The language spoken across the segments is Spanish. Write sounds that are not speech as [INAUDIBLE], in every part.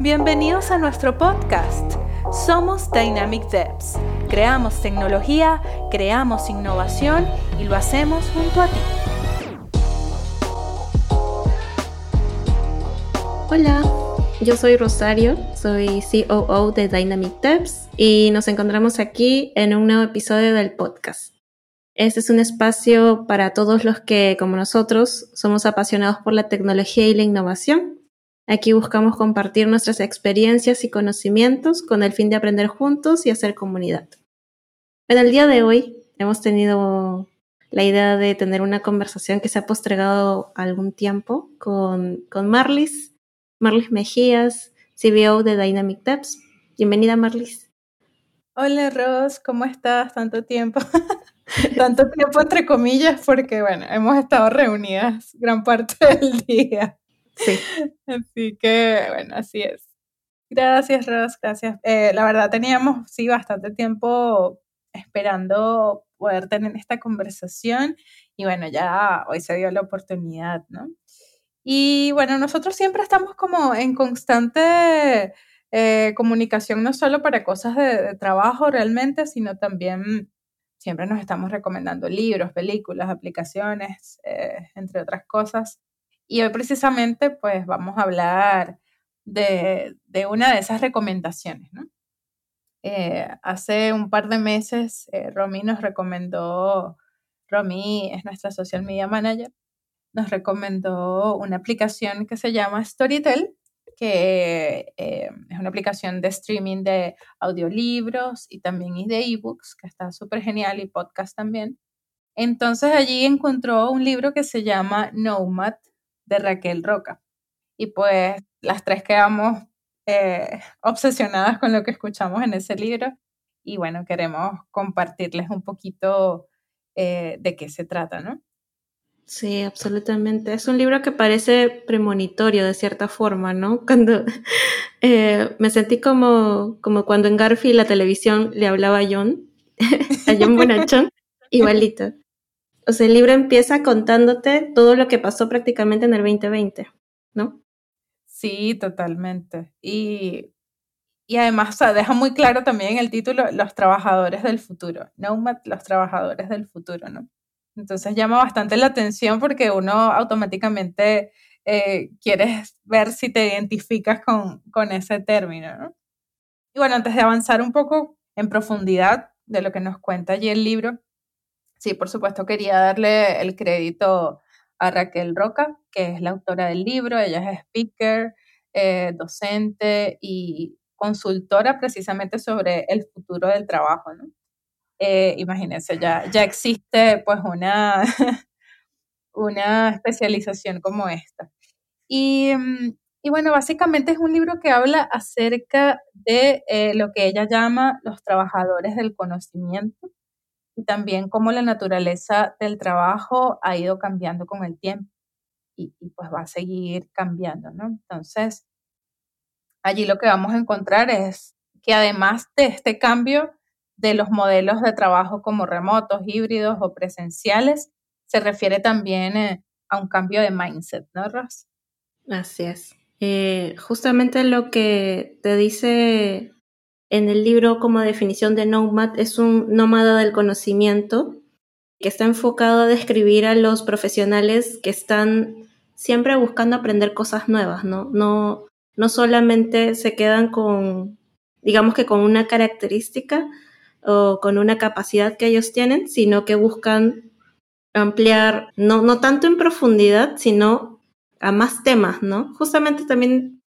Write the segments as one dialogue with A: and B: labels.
A: Bienvenidos a nuestro podcast. Somos Dynamic Devs. Creamos tecnología, creamos innovación y lo hacemos junto a ti.
B: Hola, yo soy Rosario, soy COO de Dynamic Devs y nos encontramos aquí en un nuevo episodio del podcast. Este es un espacio para todos los que, como nosotros, somos apasionados por la tecnología y la innovación Aquí buscamos compartir nuestras experiencias y conocimientos con el fin de aprender juntos y hacer comunidad. En el día de hoy hemos tenido la idea de tener una conversación que se ha postregado algún tiempo con, con Marlis, Marlis Mejías, CBO de Dynamic Devs. Bienvenida, Marlis.
A: Hola, Ros, ¿cómo estás? Tanto tiempo. [LAUGHS] Tanto tiempo entre comillas, porque bueno, hemos estado reunidas gran parte del día.
B: Sí. [LAUGHS]
A: Así que, bueno, así es. Gracias, Ros, gracias. Eh, la verdad, teníamos, sí, bastante tiempo esperando poder tener esta conversación y bueno, ya hoy se dio la oportunidad, ¿no? Y bueno, nosotros siempre estamos como en constante eh, comunicación, no solo para cosas de, trabajo realmente, sino también siempre nos estamos recomendando libros, películas, aplicaciones, eh, entre otras cosas. Y hoy precisamente pues vamos a hablar de, una de esas recomendaciones, ¿no? Eh, hace un par de meses eh, Romy nos recomendó, Romy es nuestra social media manager, nos recomendó una aplicación que se llama Storytel, que eh, es una aplicación de streaming de audiolibros y también de ebooks, que está súper genial, y podcast también. Entonces allí encontró un libro que se llama Nomad de Raquel Roca. Y pues las tres quedamos eh, obsesionadas con lo que escuchamos en ese libro y bueno, queremos compartirles un poquito eh, de qué se trata, ¿no?
B: Sí, absolutamente. Es un libro que parece premonitorio de cierta forma, ¿no? [LAUGHS] Cuando eh, me sentí como, como cuando en Garfield la televisión le hablaba a John, [LAUGHS] a John Bonachón, [LAUGHS] igualito. O sea, el libro empieza contándote todo lo que pasó prácticamente en el 2020, ¿no?
A: Sí, totalmente. Y, y además, o sea, deja muy claro también el título, Los trabajadores del futuro. Nomad, los trabajadores del futuro, ¿no? Entonces llama bastante la atención porque uno automáticamente eh, quiere ver si te identificas con, con ese término, ¿no? Y bueno, antes de avanzar un poco en profundidad de lo que nos cuenta allí el libro, Sí, por supuesto, quería darle el crédito a Raquel Roca, que es la autora del libro. Ella es speaker, eh, docente y consultora precisamente sobre el futuro del trabajo. ¿no? Eh, imagínense, ya, ya existe pues una, [LAUGHS] una especialización como esta. Y, mm, y, bueno, básicamente es un libro que habla acerca de eh, lo que ella llama los trabajadores del conocimiento y también cómo la naturaleza del trabajo ha ido cambiando con el tiempo y, pues va a seguir cambiando, ¿no? Entonces, allí lo que vamos a encontrar es que además de este cambio de los modelos de trabajo como remotos, híbridos o presenciales, se refiere también eh, a un cambio de mindset, ¿no, Ross?
B: Así es. Eh, justamente lo que te dice en el libro como definición de Nomad es un nómada del conocimiento que está enfocado a describir a los profesionales que están siempre buscando aprender cosas nuevas, ¿no? No, no solamente se quedan con, digamos que con una característica o con una capacidad que ellos tienen, sino que buscan ampliar, no, no tanto en profundidad, sino a más temas, ¿no? Justamente también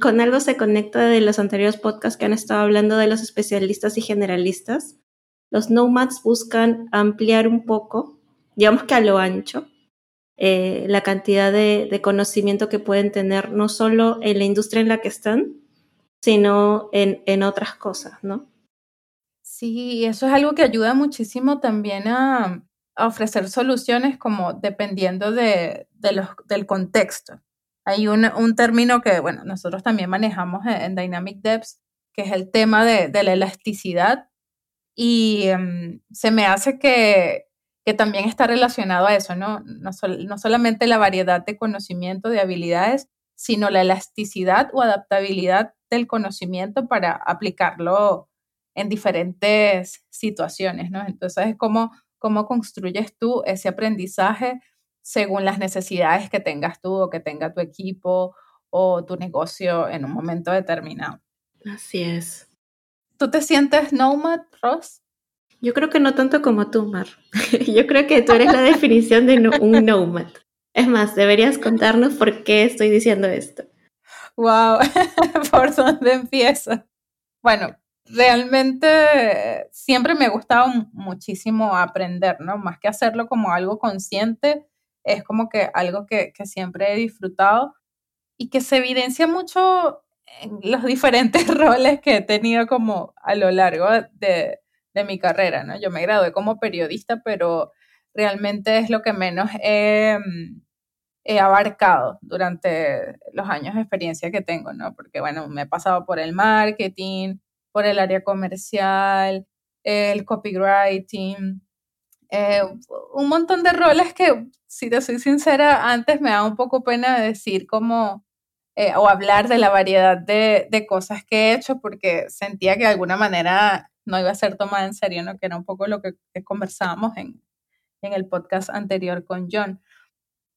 B: con algo se conecta de los anteriores podcasts que han estado hablando de los especialistas y generalistas. Los nomads buscan ampliar un poco, [LAUGHS] digamos que a lo ancho, eh, la cantidad de, conocimiento que pueden tener, no solo en la industria en la que están, sino en, otras cosas, ¿no?
A: Sí, eso es algo que ayuda muchísimo también a, ofrecer soluciones como dependiendo de, del contexto. Hay un, un término que, bueno, nosotros también manejamos en, Dynamic Devs, que es el tema de, de la elasticidad. Y em, se me hace que, que, también está relacionado a eso, ¿no? No, no solamente la variedad de conocimiento, de habilidades, sino la elasticidad o adaptabilidad del conocimiento para aplicarlo en diferentes situaciones, ¿no? Entonces es como cómo construyes tú ese aprendizaje según las necesidades que tengas tú o que tenga tu equipo o tu negocio en un momento determinado.
B: Así es.
A: ¿Tú te sientes nomad, Ross?
B: Yo creo que no tanto como tú, Mar. [LAUGHS] Yo creo que tú eres la definición de un nomad. Es más, deberías contarnos por qué estoy diciendo esto.
A: Wow, [LAUGHS] ¿por dónde empiezo? Bueno, realmente siempre me ha gustado muchísimo aprender, ¿no? Más que hacerlo como algo consciente, es como que algo que, siempre he disfrutado y que se evidencia mucho en los [LAUGHS] diferentes roles que he tenido como a lo largo de, de mi carrera, ¿no? Yo me gradué como periodista, pero realmente es lo que menos he, abarcado durante los años de experiencia que tengo, ¿no? Porque, bueno, me he pasado por el marketing, por el área comercial, el copywriting, eh, un montón de roles que, si te soy sincera, antes me da un poco pena decir como, eh, o hablar de la variedad de, de, cosas que he hecho, porque sentía que de alguna manera no iba a ser tomada en serio, ¿no? Que era un poco lo que conversábamos en, en el podcast anterior con John.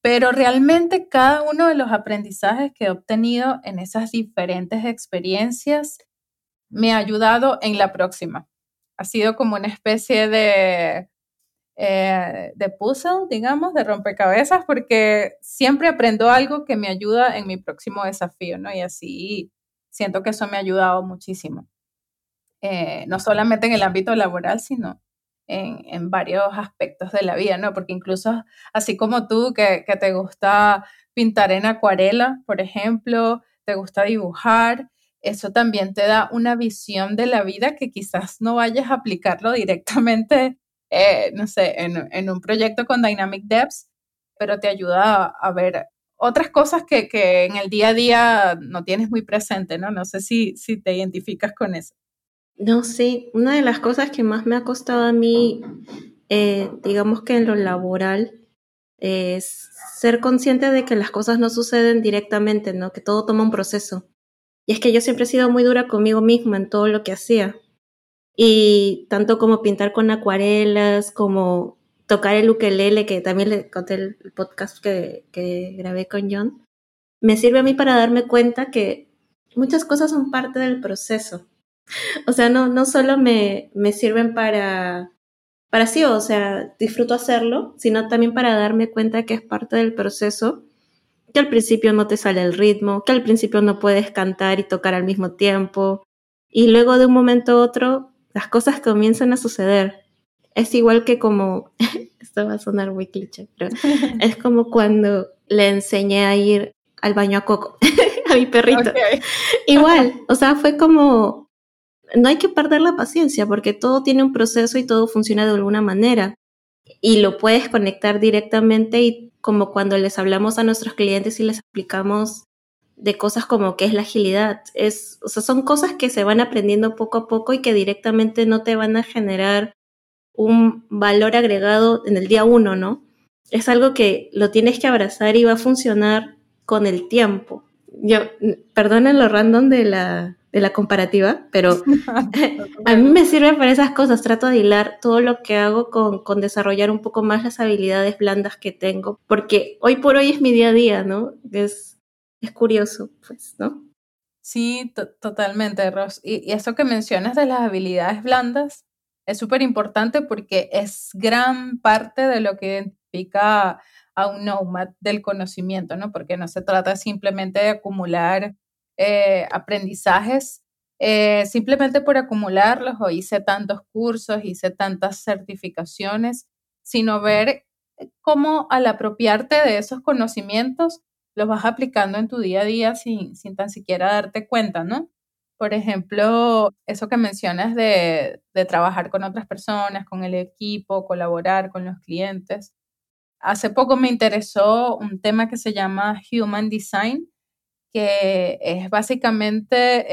A: Pero realmente cada uno de los aprendizajes que he obtenido en esas diferentes experiencias me ha ayudado en la próxima. Ha sido como una especie de, eh, de puzzle, digamos, de rompecabezas, porque siempre aprendo algo que me ayuda en mi próximo desafío, ¿no? Y así siento que eso me ha ayudado muchísimo. Eh, no solamente en el ámbito laboral, sino en, varios aspectos de la vida, ¿no? Porque incluso así como tú, que, te gusta pintar en acuarela, por ejemplo, te gusta dibujar, eso también te da una visión de la vida que quizás no vayas a aplicarlo directamente, eh, no sé, en, un proyecto con Dynamic Devs, pero te ayuda a, ver otras cosas que, en el día a día no tienes muy presente, ¿no? No sé si, si te identificas con eso.
B: No, sí, una de las cosas que más me ha costado a mí, eh, digamos que en lo laboral, es ser consciente de que las cosas no suceden directamente, ¿no? Que todo toma un proceso. Y es que yo siempre he sido muy dura conmigo misma en todo lo que hacía. Y tanto como pintar con acuarelas, como tocar el ukelele, que también le conté el podcast que, que grabé con John, me sirve a mí para darme cuenta que muchas cosas son parte del proceso. [LAUGHS] O sea, no, no solo me, me sirven para, para sí, o sea, disfruto hacerlo, sino también para darme cuenta que es parte del proceso, que al principio no te sale el ritmo, que al principio no puedes cantar y tocar al mismo tiempo, y luego de un momento a otro las cosas comienzan a suceder. Es igual que como, [LAUGHS] esto va a sonar muy cliché, pero [LAUGHS] es como cuando le enseñé a ir al baño a Coco, [LAUGHS] a mi perrito. Igual, o sea, fue como no hay que perder la paciencia porque todo tiene un proceso y todo funciona de alguna manera. Y lo puedes conectar directamente y como cuando les hablamos a nuestros clientes y les explicamos de cosas como qué es la agilidad. Es, o sea, son cosas que se van aprendiendo poco a poco y que directamente no te van a generar un valor agregado en el día uno, ¿no? Es algo que lo tienes que abrazar y va a funcionar con el tiempo. Yo, perdonen lo random de la, de la comparativa, pero [LAUGHS] [LAUGHS] a mí me sirve para esas cosas. Trato de hilar todo lo que hago con, con, desarrollar un poco más las habilidades blandas que tengo, porque hoy por hoy es mi día a día, ¿no? Es, es curioso, pues, ¿no?
A: Sí, totalmente, Ross. Y, eso que mencionas de las habilidades blandas es súper importante porque es gran parte de lo que identifica a un nomad del conocimiento, ¿no? Porque no se trata simplemente de acumular eh, aprendizajes eh, simplemente por acumularlos o hice tantos cursos, hice tantas certificaciones, sino ver cómo al apropiarte de esos conocimientos los vas aplicando en tu día a día sin, sin tan siquiera darte cuenta, ¿no? Por ejemplo, eso que mencionas de, de trabajar con otras personas, con el equipo, colaborar con los clientes. Hace poco me interesó un tema que se llama Human Design, que es básicamente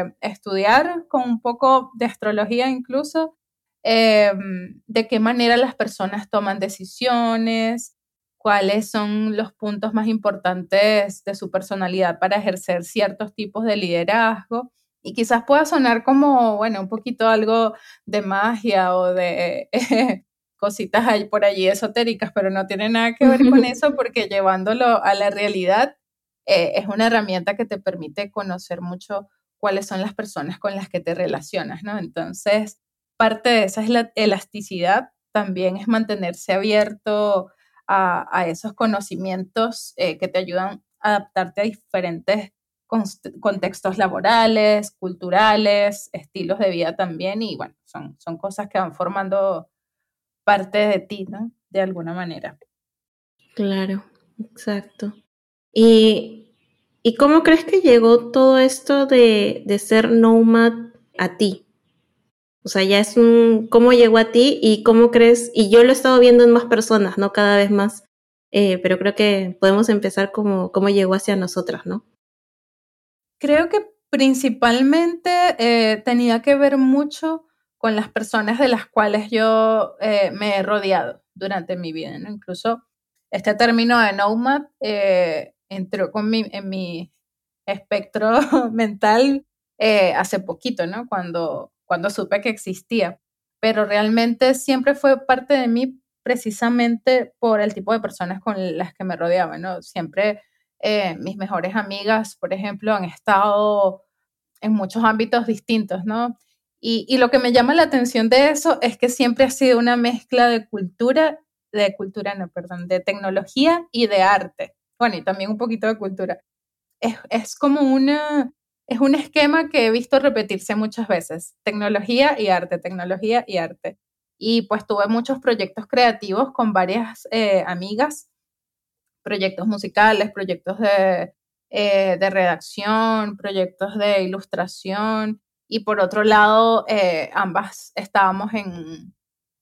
A: eh, estudiar con un poco de astrología incluso, eh, de qué manera las personas toman decisiones, cuáles son los puntos más importantes de su personalidad para ejercer ciertos tipos de liderazgo. Y quizás pueda sonar como, bueno, un poquito algo de magia o de [LAUGHS] cositas ahí por allí esotéricas, pero no tiene nada que ver con [LAUGHS] eso porque llevándolo a la realidad eh, es una herramienta que te permite conocer mucho cuáles son las personas con las que te relacionas, ¿no? Entonces, parte de esa es la elasticidad, también es mantenerse abierto a, esos conocimientos eh, que te ayudan a adaptarte a diferentes contextos laborales, culturales, estilos de vida también, y bueno, son, son cosas que van formando parte de ti, ¿no? De alguna manera.
B: Claro, exacto. ¿Y, y cómo crees que llegó todo esto de, de ser nomad a ti? O sea, ya es un cómo llegó a ti y cómo crees, y yo lo he estado viendo en más personas, ¿no? Cada vez más, eh, pero creo que podemos empezar como cómo llegó hacia nosotras, ¿no?
A: Creo que principalmente eh, tenía que ver mucho con las personas de las cuales yo eh, me he rodeado durante mi vida, ¿no? Incluso este término de nomad entró con mi, en mi espectro [LAUGHS] mental hace poquito, ¿no? Cuando cuando supe que existía, pero realmente siempre fue parte de mí precisamente por el tipo de personas con las que me rodeaba, ¿no? Siempre eh, mis mejores amigas, por ejemplo, han estado en muchos ámbitos distintos, ¿no? Y, lo que me llama la atención de eso es que siempre ha sido una mezcla de cultura, de cultura, no, perdón, de tecnología y de arte. Bueno, y también un poquito de cultura. Es como una, es un esquema que he visto repetirse muchas veces, tecnología y arte, tecnología y arte. Y pues tuve muchos proyectos creativos con varias eh, amigas, proyectos musicales, proyectos de, eh, de, redacción, proyectos de ilustración. Y por otro lado, eh, ambas estábamos en,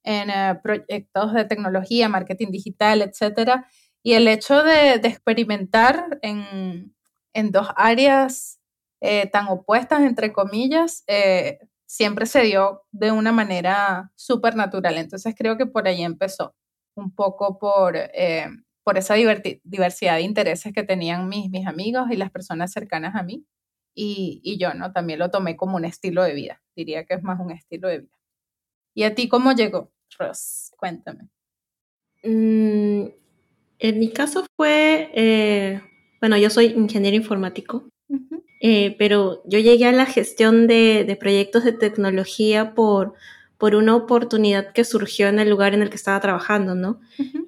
A: en proyectos de tecnología, marketing digital, etc. Y el hecho de, de experimentar en, en dos áreas eh, tan opuestas, entre comillas, eh, siempre se dio de una manera súper natural. Entonces creo que por ahí empezó, un poco por, eh, por esa diversidad de intereses que tenían mis, mis amigos y las personas cercanas a mí. Y, y, yo, ¿no? También lo tomé como un estilo de vida. Diría que es más un estilo de vida. ¿Y a ti cómo llegó, Ross? Cuéntame.
B: Mm, en mi caso fue, bueno, yo soy ingeniero informático eh, pero yo llegué a la gestión de, proyectos de tecnología por, por una oportunidad que surgió en el lugar en el que estaba trabajando, ¿no?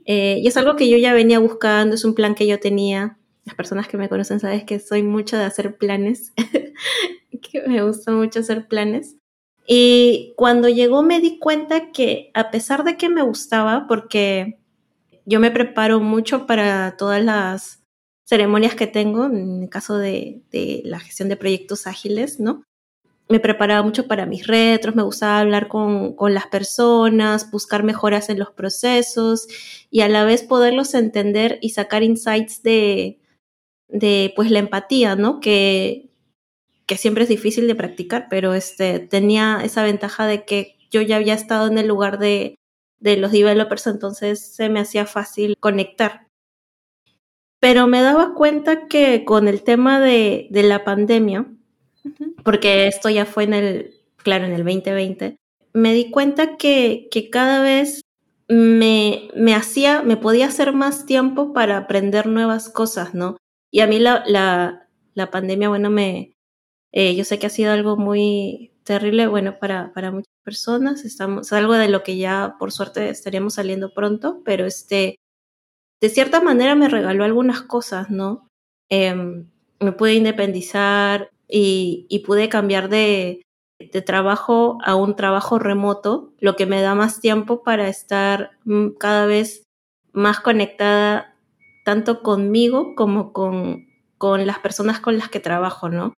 B: Eh, y es algo que yo ya venía buscando, es un plan que yo tenía. Las personas que me conocen saben que soy mucho de hacer planes, [LAUGHS] que me gusta mucho hacer planes. Y cuando llegó me di cuenta que a pesar de que me gustaba, porque yo me preparo mucho para todas las ceremonias que tengo, en el caso de, la gestión de proyectos ágiles, ¿no? Me preparaba mucho para mis retros, me gustaba hablar con, las personas, buscar mejoras en los procesos y a la vez poderlos entender y sacar insights de, de pues la empatía, ¿no? Que, que siempre es difícil de practicar, pero este, tenía esa ventaja de que yo ya había estado en el lugar de, de los developers, entonces se me hacía fácil conectar pero me daba cuenta que con el tema de, de la pandemia, porque esto ya fue en el, claro, en el 2020, me di cuenta que, que cada vez me, me hacía, me podía hacer más tiempo para aprender nuevas cosas, ¿no? Y a mí la, la, la pandemia, bueno, me, eh, yo sé que ha sido algo muy terrible, bueno, para, para muchas personas, estamos, es algo de lo que ya por suerte estaríamos saliendo pronto, pero este, de cierta manera me regaló algunas cosas, ¿no? Em, me pude independizar y, pude cambiar de, trabajo a un trabajo remoto, lo que me da más tiempo para estar mm, cada vez más conectada tanto conmigo como con, con las personas con las que trabajo, ¿no?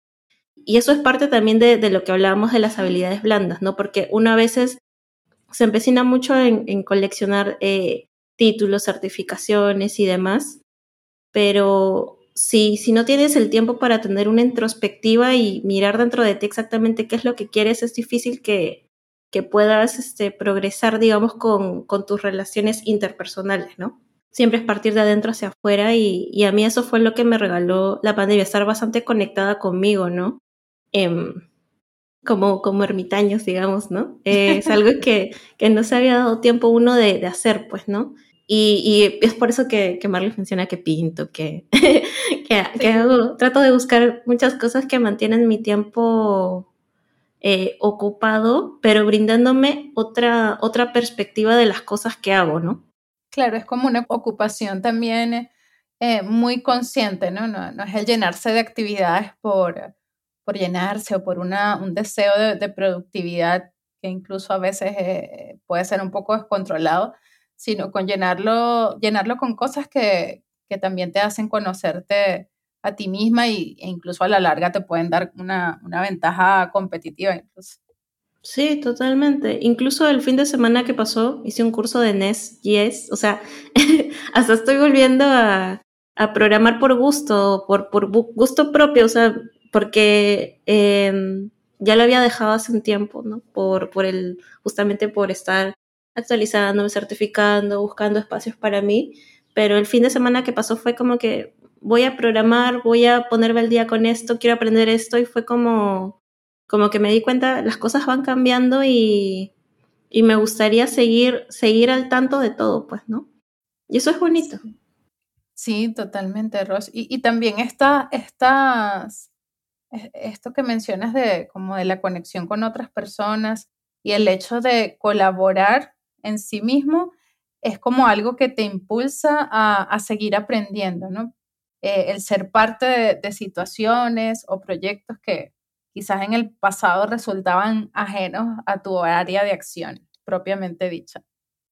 B: Y eso es parte también de, lo que hablábamos de las habilidades blandas, ¿no? Porque una veces se empecina mucho en, coleccionar eh, títulos, certificaciones y demás, pero si, si no tienes el tiempo para tener una introspectiva y mirar dentro de ti exactamente qué es lo que quieres, es difícil que, que puedas este, progresar, digamos, con, con, tus relaciones interpersonales, ¿no? siempre es partir de adentro hacia afuera y, a mí eso fue lo que me regaló la pandemia, estar bastante conectada conmigo, ¿no? Em, como, como ermitaños, digamos, ¿no? es algo que, que, no se había dado tiempo uno de, de hacer, pues, ¿no? Y, y, es por eso que, que Marley menciona que pinto, [LAUGHS] que, que, hago, trato de buscar muchas cosas que mantienen mi tiempo eh, ocupado, pero brindándome otra, otra perspectiva de las cosas que hago, ¿no?
A: Claro, es como una ocupación también eh, muy consciente, ¿no? ¿no? ¿no? es el llenarse de actividades por, por llenarse o por una, un deseo de, productividad que incluso a veces eh, puede ser un poco descontrolado, sino con llenarlo, llenarlo con cosas que, que también te hacen conocerte a ti misma y, e incluso a la larga te pueden dar una, una ventaja competitiva incluso.
B: Sí, totalmente. Incluso el fin de semana que pasó hice un curso de NES Yes, o sea, [LAUGHS] hasta estoy volviendo a, a programar por gusto, por, por gusto propio, o sea, porque em, ya lo había dejado hace un tiempo, ¿no? Por, por el, justamente por estar actualizando, certificando, buscando espacios para mí, pero el fin de semana que pasó fue como que voy a programar, voy a ponerme al día con esto, quiero aprender esto y fue como como que me di cuenta, las cosas van cambiando y, y me gustaría seguir, seguir al tanto de todo, pues, ¿no? Y eso es bonito.
A: Sí, totalmente, Ros. Y, y también está, estas, esto que mencionas de como de la conexión con otras personas y el hecho de colaborar en sí mismo es como algo que te impulsa a, a seguir aprendiendo, ¿no? Eh, el ser parte de, situaciones o proyectos que, quizás en el pasado resultaban ajenos a tu área de acción propiamente dicha.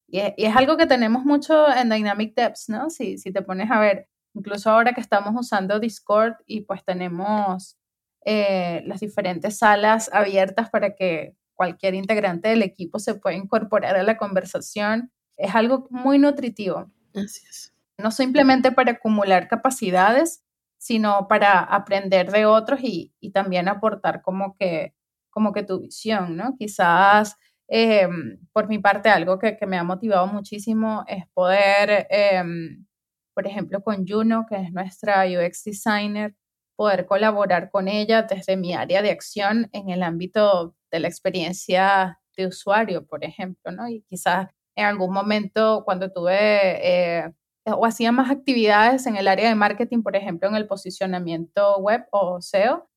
A: Y es, algo que tenemos mucho en Dynamic Depths, ¿no? Si, si te pones a ver, incluso ahora que estamos usando Discord y pues tenemos eh, las diferentes salas abiertas para que cualquier integrante del equipo se pueda incorporar a la conversación, es algo muy nutritivo.
B: Así es.
A: No simplemente para acumular capacidades, sino para aprender de otros y, también aportar como que, como que tu visión, ¿no? Quizás em, por mi parte algo que, me ha motivado muchísimo es poder, em, por ejemplo, con Juno, que es nuestra UX designer, poder colaborar con ella desde mi área de acción en el ámbito de la experiencia de usuario, por ejemplo, ¿no? Y quizás en algún momento cuando tuve eh, o hacía más actividades en el área de marketing, por ejemplo, en el posicionamiento web o SEO,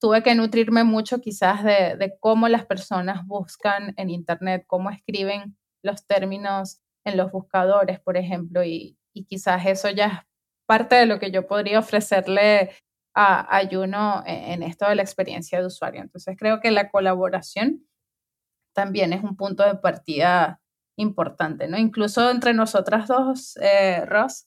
A: tuve que nutrirme mucho quizás de, cómo las personas buscan en Internet, cómo escriben los términos en los buscadores, por ejemplo, y, quizás eso ya es parte de lo que yo podría ofrecerle a, a Juno en, esto de la experiencia de usuario. Entonces creo que la colaboración también es un punto de partida importante, ¿no? Incluso entre nosotras dos, eh, Ross,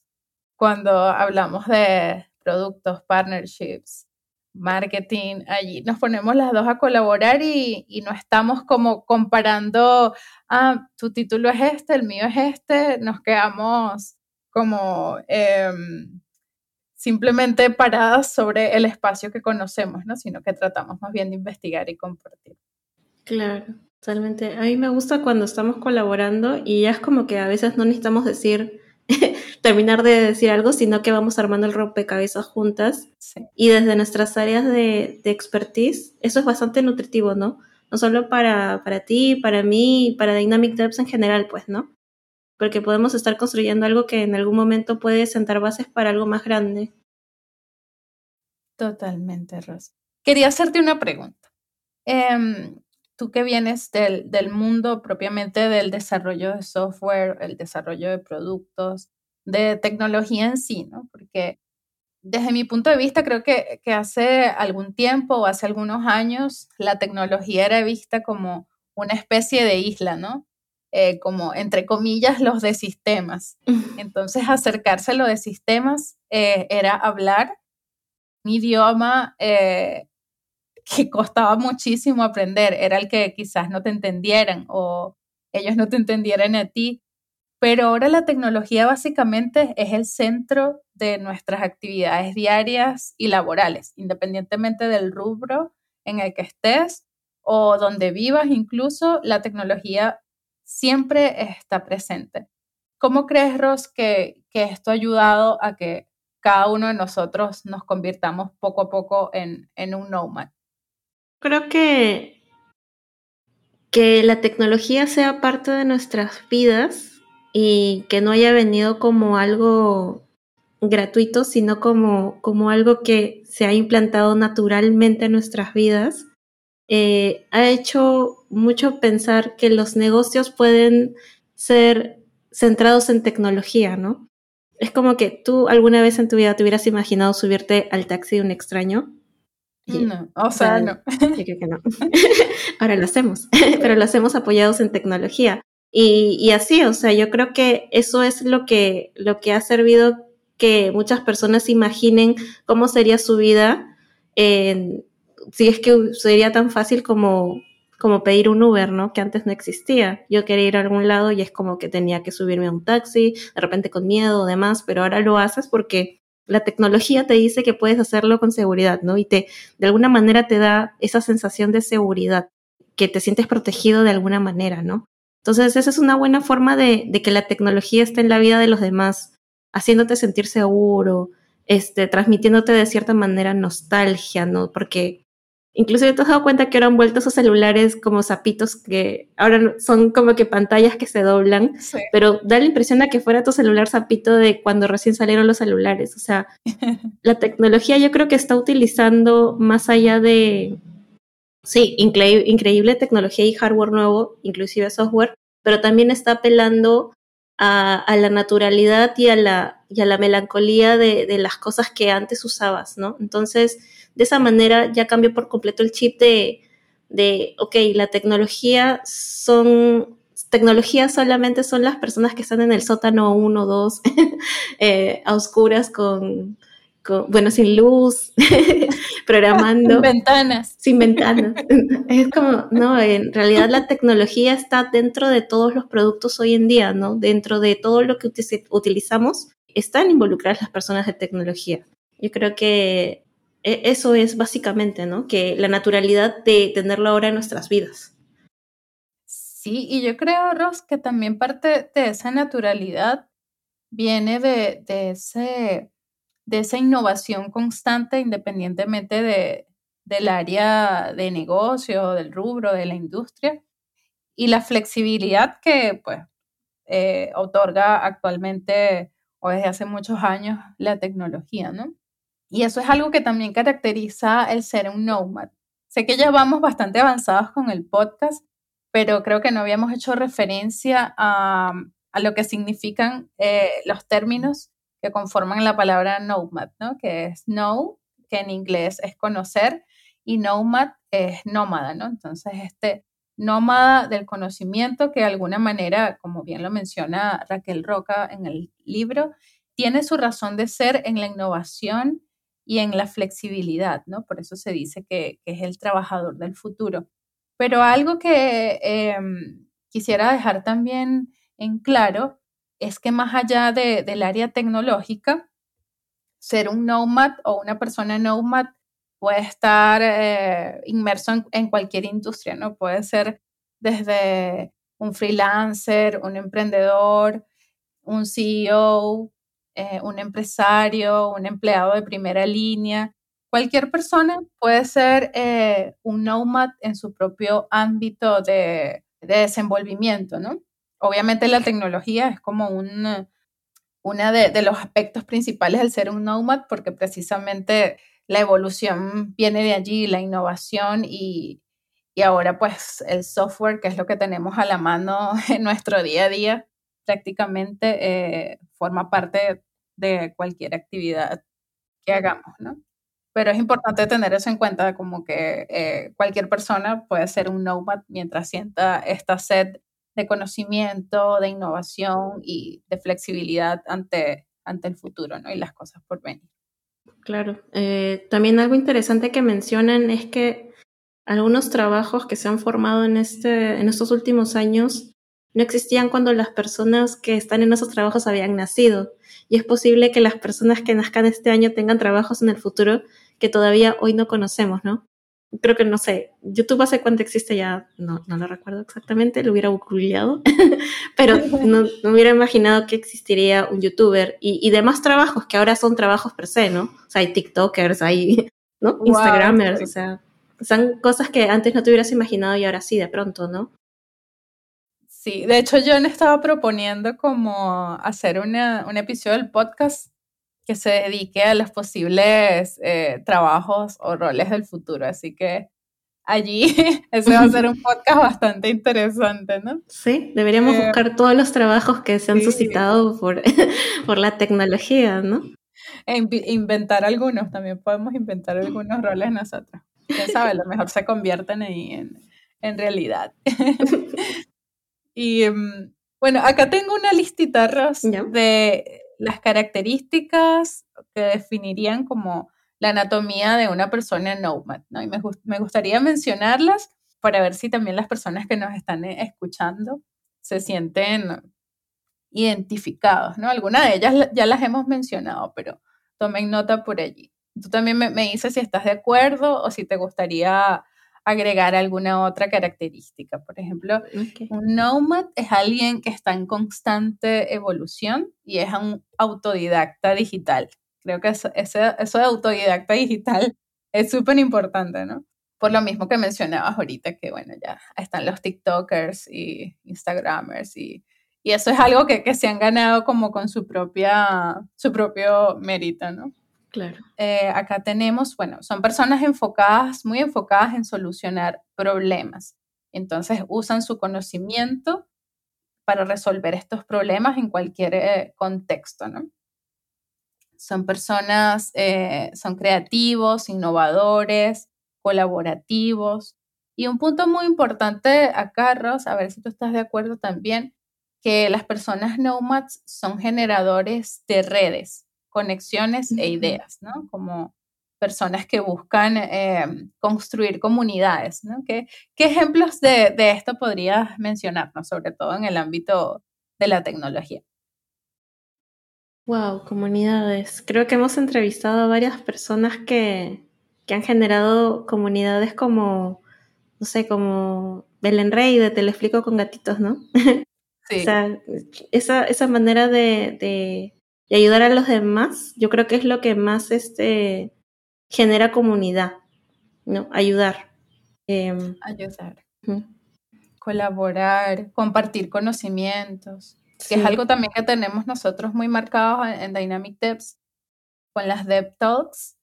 A: cuando hablamos de productos, partnerships, marketing, allí nos ponemos las dos a colaborar y, y, no estamos como comparando, ah, tu título es este, el mío es este, nos quedamos como em, simplemente paradas sobre el espacio que conocemos, ¿no? Sino que tratamos más bien de investigar y compartir.
B: Claro. Totalmente. A mí me gusta cuando estamos colaborando y ya es como que a veces no necesitamos decir, [LAUGHS] terminar de decir algo, sino que vamos armando el rompecabezas juntas. Y desde nuestras áreas de, de, expertise, eso es bastante nutritivo, ¿no? No solo para, para ti, para mí, para Dynamic Devs en general, pues, ¿no? Porque podemos estar construyendo algo que en algún momento puede sentar bases para algo más grande.
A: Totalmente, Rosa. Quería hacerte una pregunta. Eh, tú que vienes del, del, mundo propiamente del desarrollo de software, el desarrollo de productos, de tecnología en sí, ¿no? Porque desde mi punto de vista, creo que, que hace algún tiempo o hace algunos años, la tecnología era vista como una especie de isla, ¿no? Eh, como, entre comillas, los de sistemas. Entonces, acercarse a lo de sistemas eh, era hablar un idioma eh, que costaba muchísimo aprender, era el que quizás no te entendieran o ellos no te entendieran a ti. Pero ahora la tecnología básicamente es el centro de nuestras actividades diarias y laborales, independientemente del rubro en el que estés o donde vivas, incluso la tecnología siempre está presente. ¿Cómo crees, Ross, que, que esto ha ayudado a que cada uno de nosotros nos convirtamos poco a poco en, en un nomad?
B: Creo que, que la tecnología sea parte de nuestras vidas y que no haya venido como algo gratuito, sino como, como algo que se ha implantado naturalmente en nuestras vidas, eh, ha hecho mucho pensar que los negocios pueden ser centrados en tecnología, ¿no? Es como que tú alguna vez en tu vida te hubieras imaginado subirte al taxi de un extraño.
A: No, o sea, no.
B: Yo creo que no. [LAUGHS] [LAUGHS] Ahora lo hacemos, [LAUGHS] pero lo hacemos apoyados en tecnología. Y, y, así, o sea, yo creo que eso es lo que, lo que ha servido que muchas personas imaginen cómo sería su vida en, si es que sería tan fácil como como pedir un Uber, ¿no? Que antes no existía. Yo quería ir a algún lado y es como que tenía que subirme a un taxi, de repente con miedo o demás, pero ahora lo haces porque la tecnología te dice que puedes hacerlo con seguridad, ¿no? Y te, de alguna manera te da esa sensación de seguridad, que te sientes protegido de alguna manera, ¿no? Entonces, esa es una buena forma de, de que la tecnología esté en la vida de los demás, haciéndote sentir seguro, este, transmitiéndote de cierta manera nostalgia, ¿no? Porque Incluso te has dado cuenta que ahora han vuelto esos celulares como zapitos que ahora son como que pantallas que se doblan, pero da la impresión de que fuera tu celular zapito de cuando recién salieron los celulares. O sea, [LAUGHS] la tecnología yo creo que está utilizando más allá de, sí, increíble tecnología y hardware nuevo, inclusive software, pero también está apelando a, la naturalidad y a la, y a la melancolía de, de las cosas que antes usabas, ¿no? Entonces, de esa manera ya cambió por completo el chip de, de ok, la tecnología son, tecnología solamente son las personas que están en el sótano 1 o 2, a oscuras con, bueno, sin luz, [LAUGHS] programando.
A: Sin ventanas.
B: Sin ventanas. [LAUGHS] Es como, no, en realidad la tecnología está dentro de todos los productos hoy en día, ¿no? Dentro de todo lo que utilizamos, están involucradas las personas de tecnología. Yo creo que eso es básicamente, ¿no? Que la naturalidad de tenerlo ahora en nuestras vidas.
A: Sí, y yo creo, Ross, que también parte de esa naturalidad viene de, ese, de esa innovación constante independientemente de, del área de negocio, del rubro, de la industria, y la flexibilidad que pues eh, otorga actualmente o desde hace muchos años la tecnología, ¿no? Y eso es algo que también caracteriza el ser un nomad. Sé que ya vamos bastante avanzados con el podcast, pero creo que no habíamos hecho referencia a, a lo que significan eh, los términos que conforman la palabra nomad, ¿no? Que es know, que en inglés es conocer, y nomad es nómada, ¿no? Entonces, este nómada del conocimiento que de alguna manera, como bien lo menciona Raquel Roca en el libro, tiene su razón de ser en la innovación y en la flexibilidad, ¿no? Por eso se dice que, es el trabajador del futuro. Pero algo que em, quisiera dejar también en claro es que más allá del área tecnológica, ser un nomad o una persona nomad puede estar eh, inmerso en, en, cualquier industria, ¿no? Puede ser desde un freelancer, un emprendedor, un CEO, eh, un empresario, un empleado de primera línea. Cualquier persona puede ser eh, un nomad en su propio ámbito de, desenvolvimiento, ¿no? Obviamente la tecnología es como un, uno de, los aspectos principales del ser un nomad porque precisamente la evolución viene de allí, la innovación y, y ahora pues el software, que es lo que tenemos a la mano [LAUGHS] en nuestro día a día, prácticamente eh, forma parte de cualquier actividad que hagamos, ¿no? Pero es importante tener eso en cuenta, como que eh, cualquier persona puede ser un nomad mientras sienta esta sed de conocimiento, de innovación y de flexibilidad ante, ante el futuro, ¿no? Y las cosas por venir.
B: Claro. Eh, también algo interesante que mencionan es que algunos trabajos que se han formado en, este, en estos últimos años no existían cuando las personas que están en esos trabajos habían nacido. Y es posible que las personas que nazcan este año tengan trabajos en el futuro que todavía hoy no conocemos, ¿no? creo que no sé, YouTube hace cuánto existe ya, no, no lo recuerdo exactamente, lo hubiera googleado, [LAUGHS] pero no, no, hubiera imaginado que existiría un youtuber y, y, demás trabajos que ahora son trabajos per se, ¿no? O sea, hay TikTokers, hay, ¿no? Instagramers, o sea, son cosas que antes no te hubieras imaginado y ahora sí, de pronto, ¿no?
A: Sí, de hecho yo estaba proponiendo como hacer una, un episodio del podcast que se dedique a los posibles eh, trabajos o roles del futuro. Así que allí [LAUGHS] ese va a ser un [LAUGHS] podcast bastante interesante, ¿no?
B: Sí, deberíamos eh, buscar todos los trabajos que se han suscitado por, [LAUGHS] por la tecnología, ¿no?
A: E inventar algunos, también podemos inventar algunos roles nosotros. Quién sabe, a lo mejor se convierten ahí en, en realidad. Y mm, bueno, acá tengo una listita, Ross, de las características que definirían como la anatomía de una persona nomad, ¿no? Y me, me gustaría mencionarlas para ver si también las personas que nos están eh, escuchando se sienten identificados, ¿no? Algunas de ellas ya las hemos mencionado, pero tomen nota por allí. Tú también me, me dices si estás de acuerdo o si te gustaría agregar alguna otra característica. Por ejemplo, un nomad es alguien que está en constante evolución y es un autodidacta digital. Creo que eso, eso, de autodidacta digital [LAUGHS] es súper importante, ¿no? Por lo mismo que mencionabas ahorita, que bueno, ya están los TikTokers y Instagramers y, y eso es algo que, que se han ganado como con su, propia, su propio mérito, ¿no?
B: Claro.
A: Eh, acá tenemos, bueno, son personas enfocadas, muy enfocadas en solucionar problemas. Entonces usan su conocimiento para resolver estos problemas en cualquier eh, contexto, ¿no? Son personas, eh, son creativos, innovadores, colaborativos. Y un punto muy importante acá, Ross, a ver si tú estás de acuerdo también, que las personas nomads son generadores de redes conexiones e ideas, ¿no? Como personas que buscan eh, construir comunidades, ¿no? ¿Qué, qué ejemplos de, de, esto podrías mencionarnos, sobre todo en el ámbito de la tecnología?
B: Wow, comunidades. Creo que hemos entrevistado a varias personas que, que han generado comunidades como, no sé, como Belén Rey de Te lo explico con gatitos, ¿no? [LAUGHS] Sí. o sea, esa, esa manera de, de, y ayudar a los demás, yo creo que es lo que más este, genera comunidad, ¿no? Ayudar.
A: Em, ayudar. Colaborar, compartir conocimientos, que es algo también que tenemos nosotros muy marcado en, Dynamic Devs, con las Dev Talks.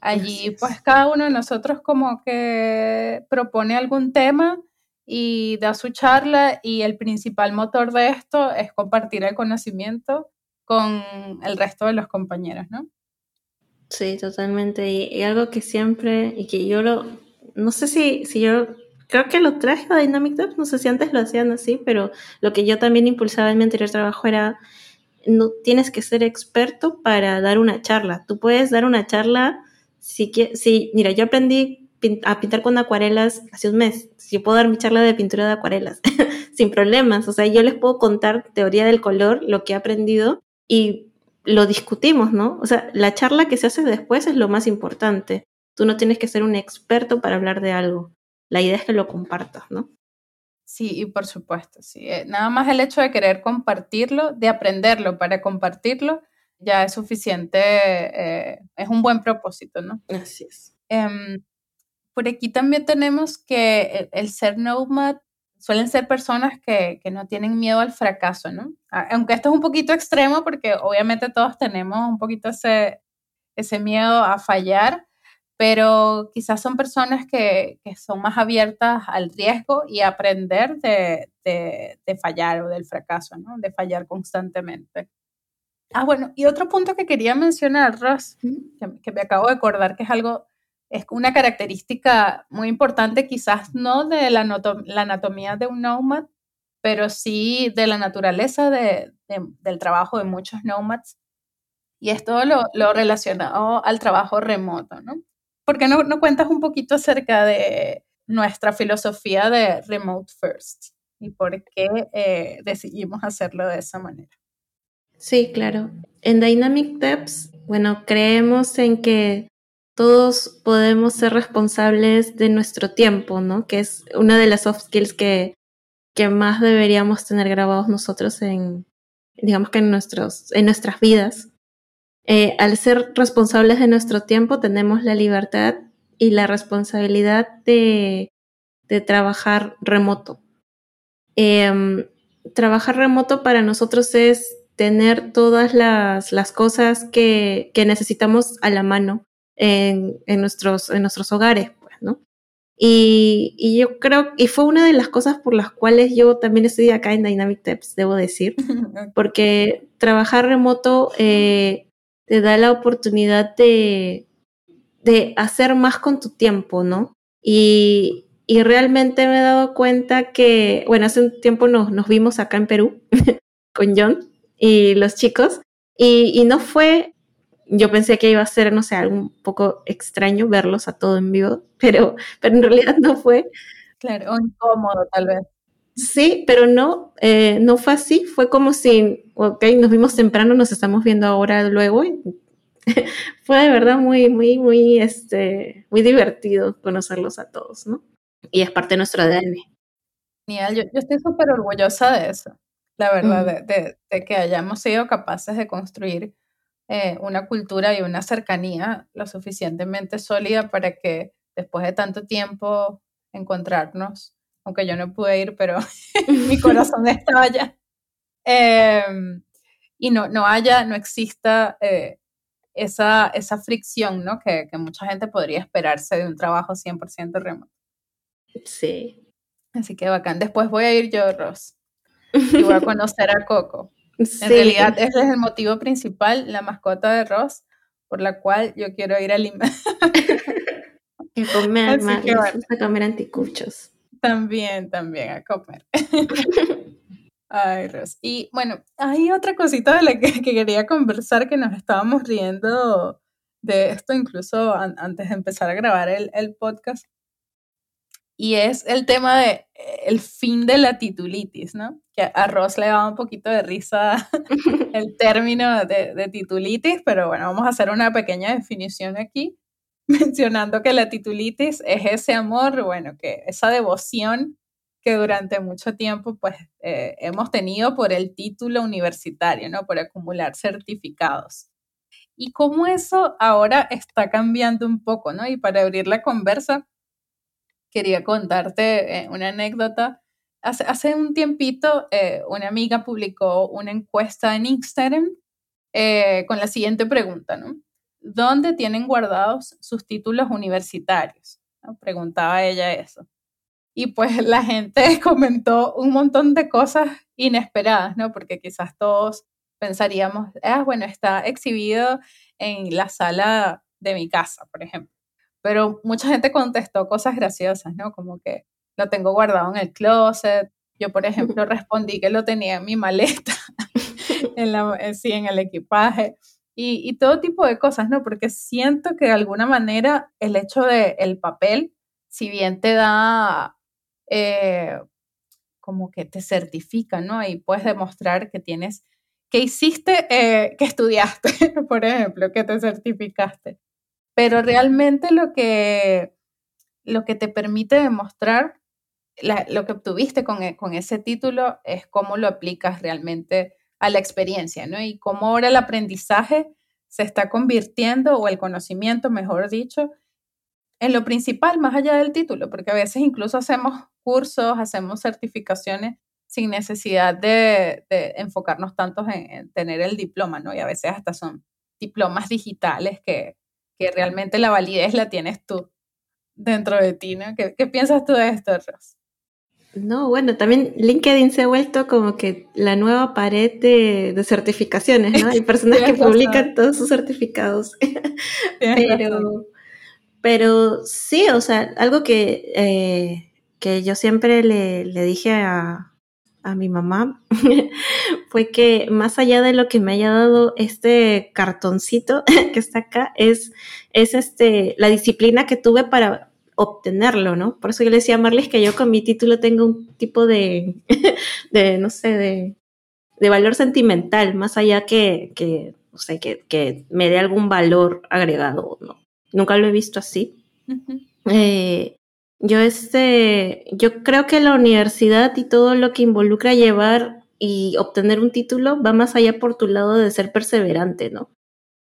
A: Allí, pues cada uno de nosotros como que propone algún tema y da su charla y el principal motor de esto es compartir el conocimiento con el resto de los compañeros, ¿no?
B: Sí, totalmente. Y, algo que siempre, y que yo lo, no sé si, si yo, creo que lo traje a Dynamic Devs, no sé si antes lo hacían así, pero lo que yo también impulsaba en mi anterior trabajo era, no tienes que ser experto para dar una charla. Tú puedes dar una charla si, si mira, yo aprendí a pintar con acuarelas hace un mes. Yo puedo dar mi charla de pintura de acuarelas [LAUGHS] sin problemas. O sea, yo les puedo contar teoría del color, lo que he aprendido y lo discutimos, ¿no? O sea, la charla que se hace después es lo más importante. Tú no tienes que ser un experto para hablar de algo. La idea es que lo compartas, ¿no?
A: Sí, y por supuesto, sí. Eh, nada más el hecho de querer compartirlo, de aprenderlo para compartirlo, ya es suficiente, eh, es un buen propósito, ¿no?
B: Así es.
A: Em, por aquí también tenemos que el ser nomad suelen ser personas que, que, no tienen miedo al fracaso, ¿no? Aunque esto es un poquito extremo porque obviamente todos tenemos un poquito ese, ese miedo a fallar, pero quizás son personas que, que son más abiertas al riesgo y a aprender de, de, de, fallar o del fracaso, ¿no? De fallar constantemente. Ah, bueno, y otro punto que quería mencionar, Ross, que, que me acabo de acordar que es algo es una característica muy importante, quizás no de la, anatomía de un nomad, pero sí de la naturaleza de, del trabajo de muchos nomads. Y es todo lo, lo relacionado al trabajo remoto, ¿no? ¿Por qué no, no, cuentas un poquito acerca de nuestra filosofía de remote first y por qué eh, decidimos hacerlo de esa manera?
B: Sí, claro. En Dynamic Devs, bueno, creemos en que todos podemos ser responsables de nuestro tiempo, ¿no? Que es una de las soft skills que, más deberíamos tener grabados nosotros en, digamos que en, nuestros, en nuestras vidas. Eh, al ser responsables de nuestro tiempo, tenemos la libertad y la responsabilidad de, trabajar remoto. Em, trabajar remoto para nosotros es tener todas las, cosas que, necesitamos a la mano en, en, nuestros, en nuestros hogares, pues, ¿no? Y, y, yo creo, y fue una de las cosas por las cuales yo también estoy acá en Dynamic Tips, debo decir, [LAUGHS] porque trabajar remoto eh, te da la oportunidad de, de hacer más con tu tiempo, ¿no? Y, y realmente me he dado cuenta que, bueno, hace un tiempo nos, nos vimos acá en Perú [LAUGHS] con John y los chicos, y, y, no fue, yo pensé que iba a ser, no sé, algo un poco extraño verlos a todo en vivo, [LAUGHS] pero, pero en realidad no fue.
A: Claro, o incómodo tal vez.
B: Sí, pero no, eh, no fue así, fue como si, ok, nos vimos temprano, nos estamos viendo ahora luego. [LAUGHS] fue de verdad muy, muy, muy, este, muy divertido conocerlos a todos, ¿no? y es parte de nuestro ADN.
A: Genial, yo, yo estoy súper orgullosa de eso, la verdad, de, de, que hayamos sido capaces de construir eh, una cultura y una cercanía lo suficientemente sólida para que después de tanto tiempo encontrarnos, aunque yo no pude ir, pero [LAUGHS] mi corazón estaba allá, em, y no, no haya, no exista eh, esa, esa fricción, ¿no? Que, que mucha gente podría esperarse de un trabajo 100% remoto.
B: Sí.
A: Así que bacán. Después voy a ir yo, Ross. Y voy a [LAUGHS] conocer a Coco. En realidad, ese es el motivo principal, la mascota de Ross, por la cual yo quiero ir a Lima. [LAUGHS]
B: y comer, más, a comer anticuchos.
A: También, también, a comer. [LAUGHS] Ay, Ross. Y bueno, hay otra cosita de la que, quería conversar, que nos estábamos riendo de esto incluso antes de empezar a grabar el, el podcast y es el tema de el fin de la titulitis, ¿no? Que a Ross le da un poquito de risa [LAUGHS] el término de, de, titulitis, pero bueno, vamos a hacer una pequeña definición aquí, [LAUGHS] mencionando que la titulitis es ese amor, bueno, que esa devoción que durante mucho tiempo pues eh, hemos tenido por el título universitario, ¿no? Por acumular certificados. Y cómo eso ahora está cambiando un poco, ¿no? Y para abrir la conversa, quería contarte eh, una anécdota. Hace, hace un tiempito, eh, una amiga publicó una encuesta en Instagram eh, con la siguiente pregunta, ¿no? ¿Dónde tienen guardados sus títulos universitarios? Preguntaba ella eso. Y pues la gente [LAUGHS] comentó un montón de cosas inesperadas, ¿no? Porque quizás todos pensaríamos, ah, bueno, está exhibido en la sala de mi casa, por ejemplo pero mucha gente contestó cosas graciosas, ¿no? Como que lo tengo guardado en el closet. Yo, por ejemplo, [LAUGHS] respondí que lo tenía en mi maleta, [LAUGHS] en la, eh, sí, en el equipaje. Y, y, todo tipo de cosas, ¿no? Porque siento que de alguna manera el hecho de el papel, si bien te da eh, como que te certifica, ¿no? Y puedes demostrar que tienes, que hiciste, eh, que estudiaste, [LAUGHS] por ejemplo, que te certificaste pero realmente lo que, lo que te permite demostrar lo que obtuviste con, e, con, ese título es cómo lo aplicas realmente a la experiencia, ¿no? Y cómo ahora el aprendizaje se está convirtiendo, o el conocimiento, mejor dicho, en lo principal, más allá del título, porque a veces incluso hacemos cursos, hacemos certificaciones sin necesidad de, enfocarnos tanto en, en, tener el diploma, ¿no? Y a veces hasta son diplomas digitales que, que realmente la validez la tienes tú dentro de ti, ¿no? ¿Qué, qué piensas tú de esto, Ros?
B: No, bueno, también LinkedIn se ha vuelto como que la nueva pared de, de certificaciones, ¿no? Hay [LAUGHS] personas que publican todos sus certificados. [LAUGHS] pero, pero sí, o sea, algo que, eh, que yo siempre le, le dije a, a mi mamá [LAUGHS] fue que más allá de lo que me haya dado este cartoncito [LAUGHS] que está acá, es, es este, la disciplina que tuve para obtenerlo, ¿no? Por eso yo le decía a Marlis que yo con mi título tengo un tipo de, [LAUGHS] de no sé, de, de valor sentimental, más allá que, que no sé, que, que me dé algún valor agregado, ¿no? nunca lo he visto así. Eh, yo, este, yo creo que la universidad y todo lo que involucra llevar y obtener un título va más allá por tu lado de ser perseverante, ¿no?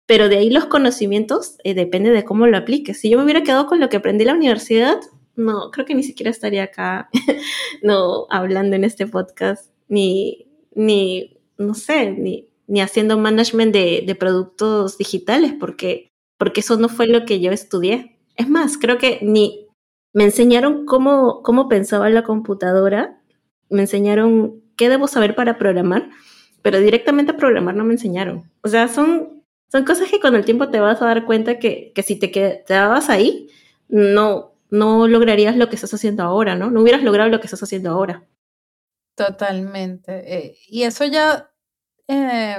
B: Pero de ahí los conocimientos eh, depende de cómo lo apliques. Si yo me hubiera quedado con lo que aprendí en la universidad, no, creo que ni siquiera estaría acá, [LAUGHS] no, hablando en este podcast, ni, ni, no sé, ni, ni haciendo management de, de productos digitales, porque, porque eso no fue lo que yo estudié. Es más, creo que ni me enseñaron cómo, cómo pensaba la computadora, me enseñaron qué debo saber para programar, pero directamente a programar no me enseñaron. O sea, son, son cosas que con el tiempo te vas a dar cuenta que, que si te quedabas ahí, no, no lograrías lo que estás haciendo ahora, ¿no? No hubieras logrado lo que estás haciendo ahora.
A: Totalmente. Eh, y eso ya, eh,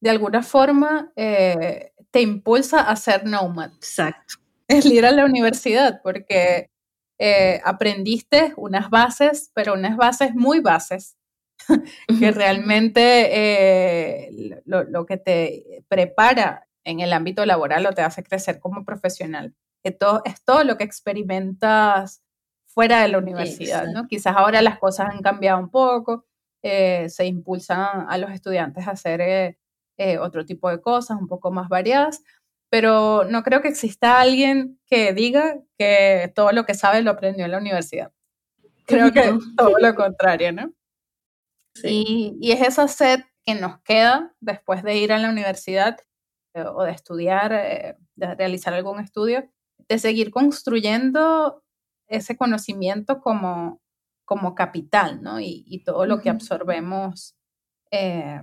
A: de alguna forma, eh, te impulsa a ser nomad.
B: Exacto. [LAUGHS]
A: El ir a la universidad, porque aprendiste unas bases, pero unas bases muy bases, [LAUGHS] que realmente lo, lo que te prepara en el ámbito laboral o te hace crecer como profesional que todo, es todo lo que experimentas fuera de la universidad, ¿no? Quizás ahora las cosas han cambiado un poco, eh, se impulsan a los estudiantes a hacer eh, eh, otro tipo de cosas un poco más variadas, pero no creo que exista alguien que diga que todo lo que sabe lo aprendió en la universidad. Creo que todo lo contrario, ¿no? Y, y, es esa sed que nos queda después de ir a la universidad o de estudiar, de realizar algún estudio, de seguir construyendo ese conocimiento como, como capital, ¿no? Y, todo lo que absorbemos eh,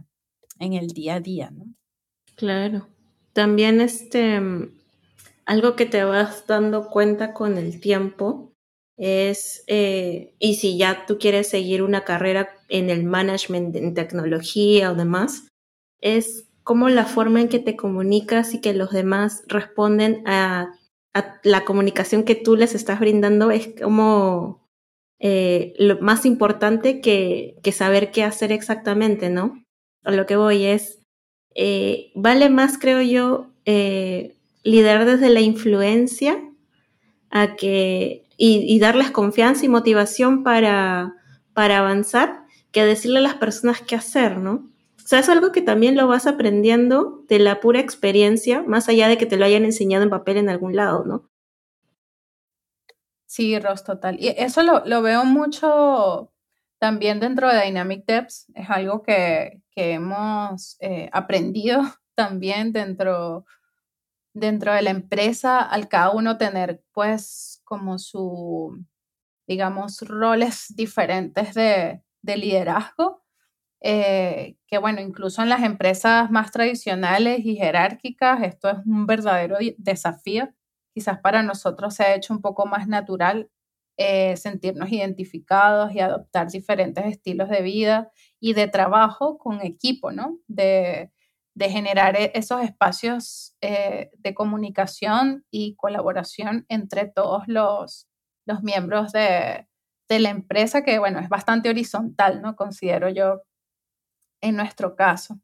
A: en el día a día, ¿no?
B: Claro. También este, algo que te vas dando cuenta con el tiempo es, eh, y si ya tú quieres seguir una carrera en el management, en tecnología o demás, es como la forma en que te comunicas y que los demás responden a la comunicación que tú les estás brindando es como eh, lo más importante que, que, saber qué hacer exactamente, ¿no? A lo que voy es, eh, vale más, creo yo, eh, liderar desde la influencia a que, y, darles confianza y motivación para, para avanzar que decirle a las personas qué hacer, ¿no? sea, es algo que también lo vas aprendiendo de la pura experiencia, más allá de que te lo hayan enseñado en papel en algún lado, ¿no?
A: Sí, Ros, total. Y eso lo, lo veo mucho también dentro de Dynamic Devs. Es algo que, que hemos eh, aprendido [LAUGHS] también dentro, dentro de la empresa, al cada uno tener pues como su, digamos, roles [LAUGHS] diferentes de, de liderazgo eh, que bueno, incluso en las empresas más tradicionales y jerárquicas, esto es un verdadero desafío. Quizás para nosotros se ha hecho un poco más natural eh, sentirnos identificados y adoptar diferentes estilos de vida y de trabajo con equipo, ¿no? De, de generar e-, esos espacios eh, de comunicación y colaboración entre todos los, los miembros de, de la empresa, que bueno, es bastante horizontal, ¿no? Considero yo en nuestro caso.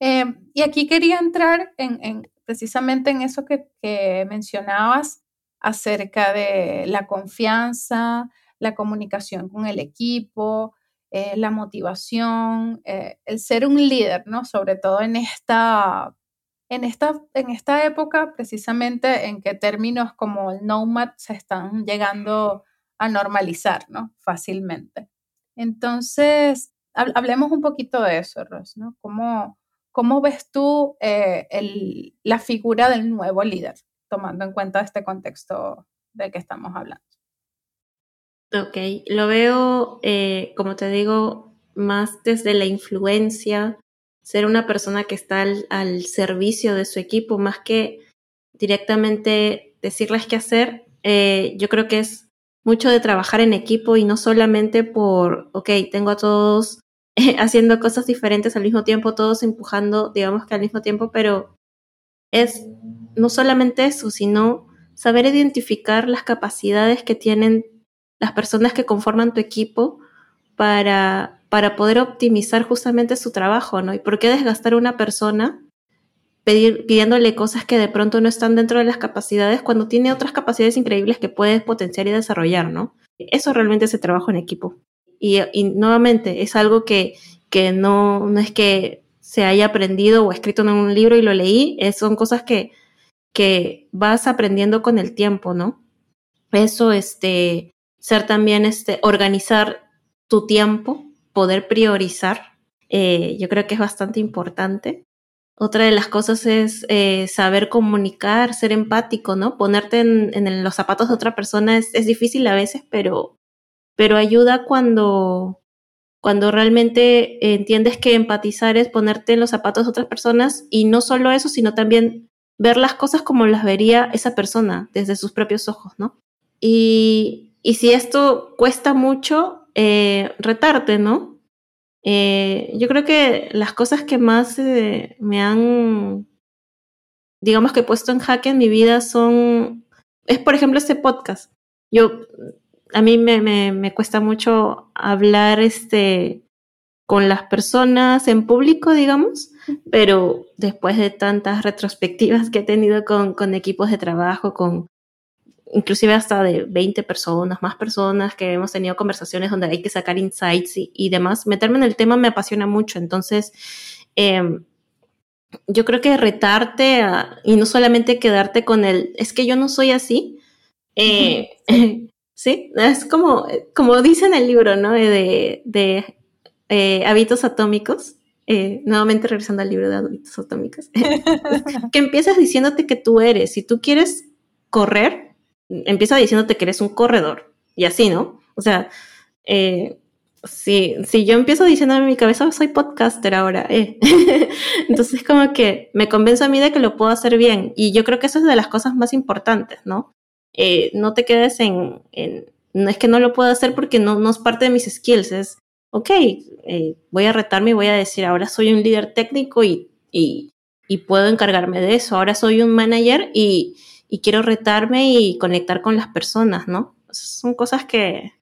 A: Eh, y aquí quería entrar en, precisamente en eso que, mencionabas acerca de la confianza, la comunicación con el equipo, eh, la motivación, eh, el ser un líder, ¿no? Sobre todo en esta, en, esta, en esta época, precisamente en que términos como el nomad se están llegando a normalizar, ¿no? Fácilmente. Entonces, hablemos un poquito de eso, Ros, ¿no? ¿Cómo, cómo ves tú eh, el, la figura del nuevo líder, tomando en cuenta este contexto del que estamos hablando?
B: Ok, lo veo, eh, como te digo, más desde la influencia, ser una persona que está al, servicio de su equipo, más que directamente decirles qué hacer. Eh, yo creo que es mucho de trabajar en equipo y no solamente por, ok, tengo a todos [LAUGHS] haciendo cosas diferentes al mismo tiempo, todos empujando, digamos que al mismo tiempo, pero es no solamente eso, sino saber identificar las capacidades que tienen las personas que conforman tu equipo para, para poder optimizar justamente su trabajo, ¿no? ¿Y por qué desgastar a una persona pedir, pidiéndole cosas que de pronto no están dentro de las capacidades cuando tiene otras capacidades increíbles que puedes potenciar y desarrollar, ¿no? Eso realmente es el trabajo en equipo. Y, nuevamente, es algo que, que no, no es que se haya aprendido o escrito en un libro y lo leí, son cosas que, que vas aprendiendo con el tiempo, ¿no? Eso, este, ser también, este, organizar tu tiempo, poder priorizar, eh, yo creo que es bastante importante. Otra de las cosas es eh, saber comunicar, ser empático, ¿no? Ponerte en, los zapatos de otra persona es, difícil a veces, pero, pero ayuda cuando, cuando realmente entiendes que empatizar es ponerte en los zapatos de otras personas y no solo eso, sino también ver las cosas como las vería esa persona desde sus propios ojos, ¿no? Y, y si esto cuesta mucho, eh, retarte, ¿no? Eh, yo creo que las cosas que más eh, me han, digamos que puesto en jaque en mi vida son, es por ejemplo este podcast. Yo, a mí me, me, me cuesta mucho hablar este, con las personas en público, digamos, pero después de tantas retrospectivas que he tenido con, con equipos de trabajo, con, inclusive hasta de 20 personas, más personas, que hemos tenido conversaciones donde hay que sacar insights y, demás. Meterme en el tema me apasiona mucho, entonces em, yo creo que retarte y no solamente quedarte con el, es que yo no soy así, eh, [LAUGHS] sí, es como, como dice en el libro, ¿no? De, de eh, hábitos atómicos. Eh, nuevamente regresando al libro de hábitos atómicos, [LAUGHS] que empiezas diciéndote que tú eres, si tú quieres correr, empieza diciéndote que eres un corredor y así, ¿no? O sea, eh, si, si yo empiezo diciendo en mi cabeza, soy podcaster ahora, eh. [LAUGHS] entonces como que me convenzo a mí de que lo puedo hacer bien y yo creo que eso es de las cosas más importantes, ¿no? Eh, no te quedes en, no es que no lo puedo hacer porque no, no es parte de mis skills, es, ok, eh, voy a retarme y voy a decir, ahora soy un líder técnico y, y, y puedo encargarme de eso, ahora soy un manager y, y quiero retarme y conectar con las personas, ¿no? Son cosas que,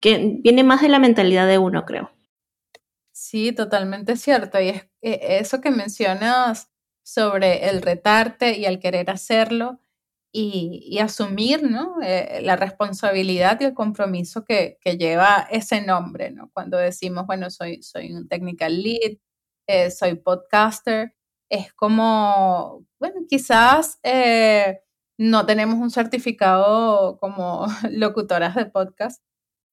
B: que viene más de la mentalidad de uno, creo.
A: Sí, totalmente cierto. Y es, e, eso que mencionas sobre el retarte y el querer hacerlo y, asumir ¿no? Eh, la responsabilidad y el compromiso que, lleva ese nombre, ¿no? Cuando decimos, bueno, soy, soy un technical lead, eh, soy podcaster, es como, bueno, quizás eh, no tenemos un certificado como [LAUGHS] locutoras de podcast,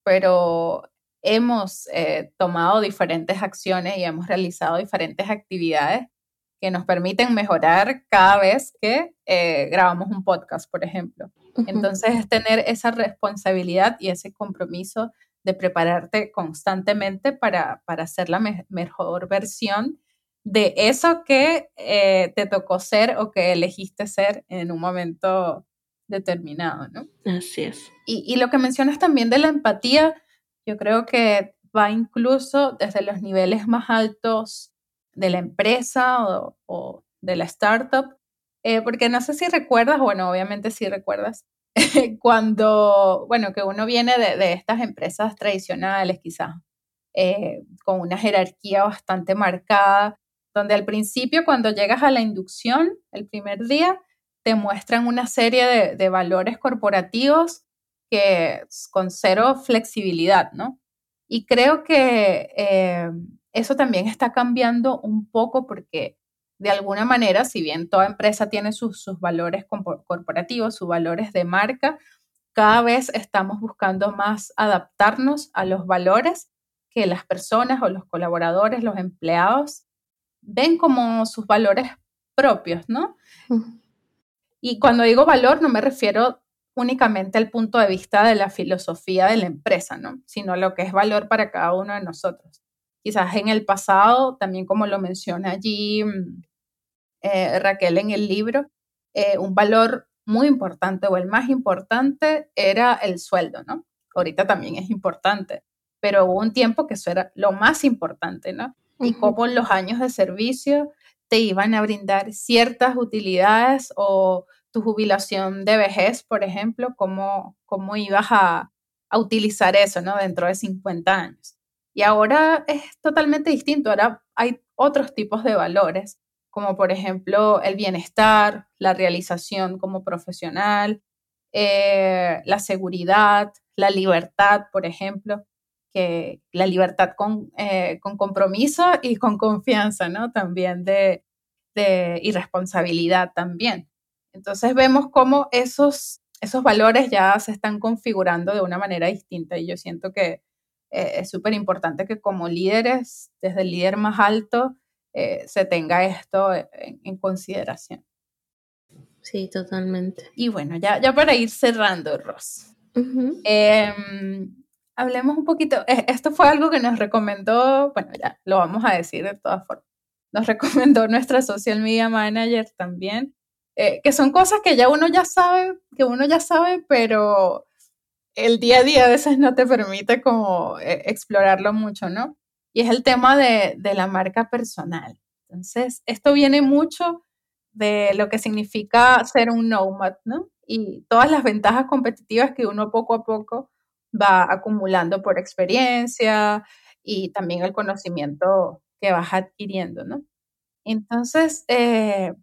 A: pero hemos eh, tomado diferentes acciones y hemos realizado diferentes actividades que nos permiten mejorar cada vez que eh, grabamos un podcast, por ejemplo. Entonces, es tener esa responsabilidad y ese compromiso de prepararte constantemente para, para hacer la mejor versión de eso que eh, te tocó ser o que elegiste ser en un momento determinado, ¿no?
B: Así es.
A: Y, lo que mencionas también de la empatía, yo creo que va incluso desde los niveles más altos de la empresa o, de la startup, eh, porque no sé si recuerdas, bueno, obviamente sí recuerdas, [LAUGHS] cuando, bueno, que uno viene de, estas empresas tradicionales quizás, eh, con una jerarquía bastante marcada, donde al principio cuando llegas a la inducción, el primer día, te muestran una serie de, valores corporativos que con cero flexibilidad, ¿no? Y creo que eh, eso también está cambiando un poco porque de alguna manera, si bien toda empresa tiene sus, sus valores corporativos, sus valores de marca, cada vez estamos buscando más adaptarnos a los valores que las personas o los colaboradores, los empleados ven como sus valores propios, ¿no? Y cuando digo valor no me refiero únicamente al punto de vista de la filosofía de la empresa, ¿no? Sino a lo que es valor para cada uno de nosotros. Quizás en el pasado, también como lo menciona allí mm, eh, Raquel en el libro, eh, un valor muy importante o el más importante era el sueldo, ¿no? Ahorita también es importante, pero hubo un tiempo que eso era lo más importante, ¿no? Y cómo los años de servicio te iban a brindar ciertas utilidades o tu jubilación de vejez, por ejemplo, cómo, cómo ibas a, a utilizar eso ¿no? dentro de 50 años. Y ahora es totalmente distinto, ahora hay otros tipos de valores, como por ejemplo el bienestar, la realización como profesional, eh, la seguridad, la libertad, por ejemplo, que la libertad con, eh, con compromiso y con confianza, ¿no? También de, de irresponsabilidad también. Entonces vemos cómo esos, esos valores ya se están configurando de una manera distinta y yo siento que eh, es súper importante que como líderes, desde el líder más alto, eh, se tenga esto en, consideración.
B: Sí, totalmente.
A: Y bueno, ya, ya para ir cerrando, Ross. Hablemos un poquito, e, esto fue algo que nos recomendó, bueno, ya lo vamos a decir de todas formas, nos [LAUGHS] recomendó nuestra social media manager también, eh, que son cosas que ya uno ya sabe, que uno ya sabe, pero el día a día a veces no te permite como eh, explorarlo mucho, ¿no? Y es el tema de, de la marca personal. Entonces, esto viene mucho de lo que significa ser un nomad, ¿no? Y todas las ventajas competitivas que uno poco a poco va acumulando por experiencia y también el conocimiento que vas adquiriendo, ¿no? Entonces, eh,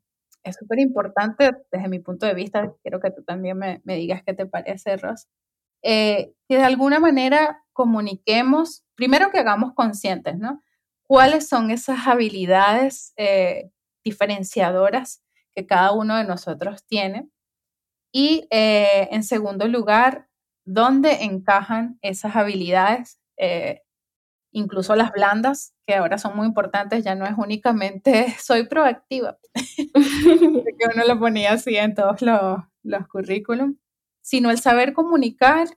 A: es súper importante desde mi punto de vista, quiero que tú también me, digas qué te parece, Ross, eh, que de alguna manera comuniquemos, primero que hagamos conscientes, ¿no? ¿Cuáles son esas habilidades eh, diferenciadoras que cada uno de nosotros tiene? Y eh, en segundo lugar, ¿dónde encajan esas habilidades? incluso las blandas, que ahora son muy importantes, ya no es únicamente [LAUGHS] soy proactiva, [LAUGHS] que uno lo ponía así en todos los, los currículums, sino el saber comunicar